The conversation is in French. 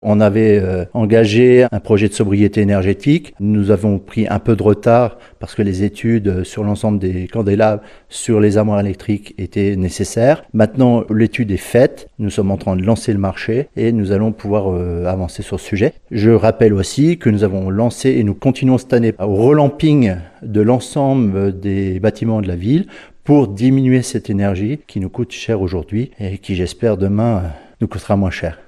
On avait euh, engagé un projet de sobriété énergétique. Nous avons pris un peu de retard parce que les études euh, sur l'ensemble des candélabres sur les armoires électriques étaient nécessaires. Maintenant, l'étude est faite. Nous sommes en train de lancer le marché et nous allons pouvoir euh, avancer sur ce sujet. Je rappelle aussi que nous avons lancé et nous continuons cette année au relamping de l'ensemble euh, des bâtiments de la ville pour diminuer cette énergie qui nous coûte cher aujourd'hui et qui, j'espère, demain euh, nous coûtera moins cher.